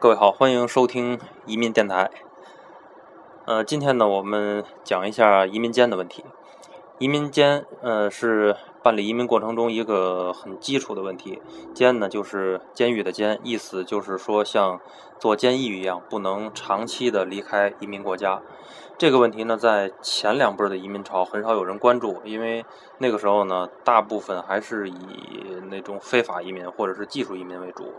各位好，欢迎收听移民电台。呃，今天呢，我们讲一下移民监的问题。移民监，呃，是办理移民过程中一个很基础的问题。监呢，就是监狱的监，意思就是说像做监狱一样，不能长期的离开移民国家。这个问题呢，在前两辈的移民潮很少有人关注，因为那个时候呢，大部分还是以那种非法移民或者是技术移民为主。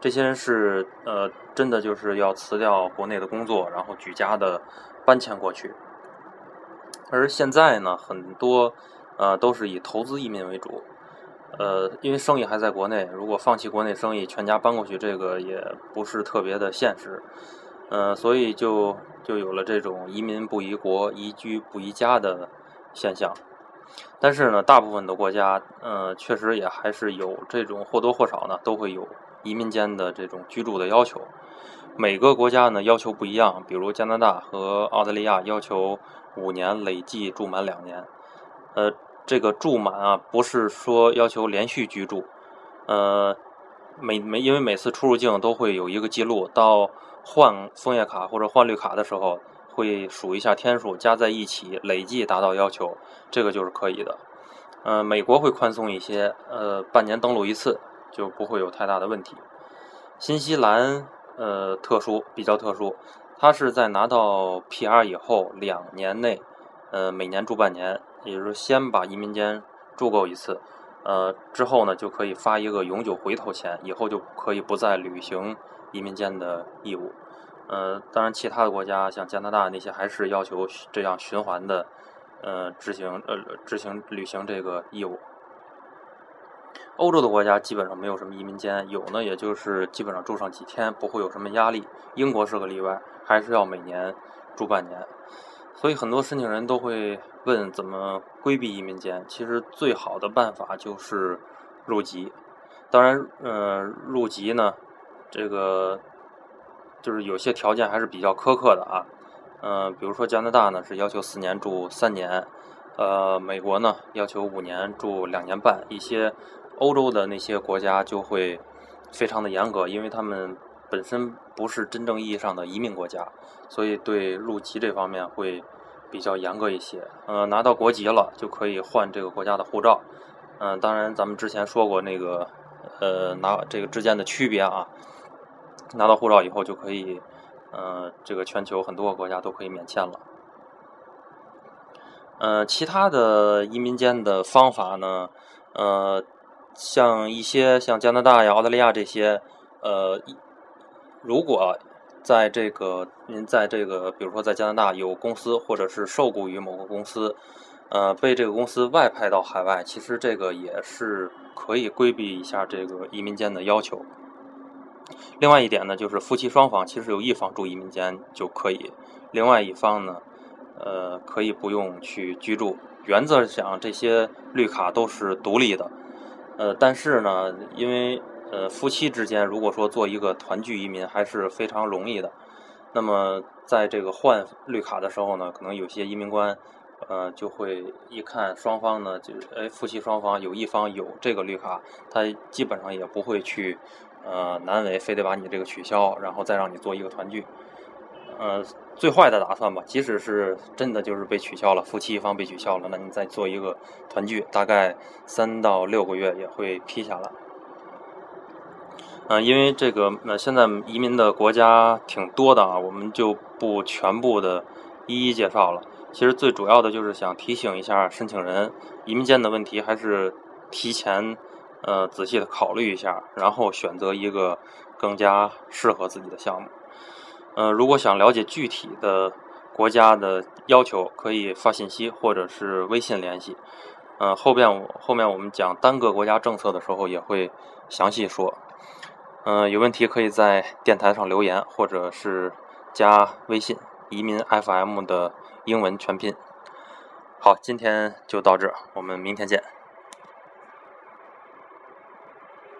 这些人是呃，真的就是要辞掉国内的工作，然后举家的搬迁过去。而现在呢，很多呃都是以投资移民为主。呃，因为生意还在国内，如果放弃国内生意，全家搬过去，这个也不是特别的现实。呃，所以就就有了这种移民不移国、移居不移家的现象。但是呢，大部分的国家，呃，确实也还是有这种或多或少呢，都会有移民间的这种居住的要求。每个国家呢要求不一样，比如加拿大和澳大利亚要求五年累计住满两年。呃，这个住满啊，不是说要求连续居住，呃，每每因为每次出入境都会有一个记录到。换枫叶卡或者换绿卡的时候，会数一下天数，加在一起，累计达到要求，这个就是可以的。呃，美国会宽松一些，呃，半年登陆一次就不会有太大的问题。新西兰呃特殊，比较特殊，它是在拿到 PR 以后两年内，呃，每年住半年，也就是先把移民监住够一次，呃，之后呢就可以发一个永久回头签，以后就可以不再履行。移民间的义务，呃，当然，其他的国家像加拿大那些还是要求这样循环的，呃，执行呃执行履行这个义务。欧洲的国家基本上没有什么移民监，有呢，也就是基本上住上几天，不会有什么压力。英国是个例外，还是要每年住半年。所以很多申请人都会问怎么规避移民监。其实最好的办法就是入籍。当然，呃，入籍呢。这个就是有些条件还是比较苛刻的啊，嗯，比如说加拿大呢是要求四年住三年，呃，美国呢要求五年住两年半，一些欧洲的那些国家就会非常的严格，因为他们本身不是真正意义上的移民国家，所以对入籍这方面会比较严格一些。呃，拿到国籍了就可以换这个国家的护照，嗯，当然咱们之前说过那个呃拿这个之间的区别啊。拿到护照以后就可以，呃，这个全球很多个国家都可以免签了。呃，其他的移民间的方法呢，呃，像一些像加拿大呀、澳大利亚这些，呃，如果在这个您在这个比如说在加拿大有公司或者是受雇于某个公司，呃，被这个公司外派到海外，其实这个也是可以规避一下这个移民间的要求。另外一点呢，就是夫妻双方其实有一方住移民间就可以，另外一方呢，呃，可以不用去居住。原则上，这些绿卡都是独立的，呃，但是呢，因为呃夫妻之间如果说做一个团聚移民还是非常容易的，那么在这个换绿卡的时候呢，可能有些移民官呃就会一看双方呢，就哎夫妻双方有一方有这个绿卡，他基本上也不会去。呃，难为非得把你这个取消，然后再让你做一个团聚。呃，最坏的打算吧，即使是真的就是被取消了，夫妻一方被取消了，那你再做一个团聚，大概三到六个月也会批下来。嗯，因为这个呃，现在移民的国家挺多的啊，我们就不全部的一一介绍了。其实最主要的就是想提醒一下申请人，移民间的问题还是提前。呃，仔细的考虑一下，然后选择一个更加适合自己的项目。呃，如果想了解具体的国家的要求，可以发信息或者是微信联系。呃，后边我后面我们讲单个国家政策的时候也会详细说。嗯，有问题可以在电台上留言，或者是加微信“移民 FM” 的英文全拼。好，今天就到这，我们明天见。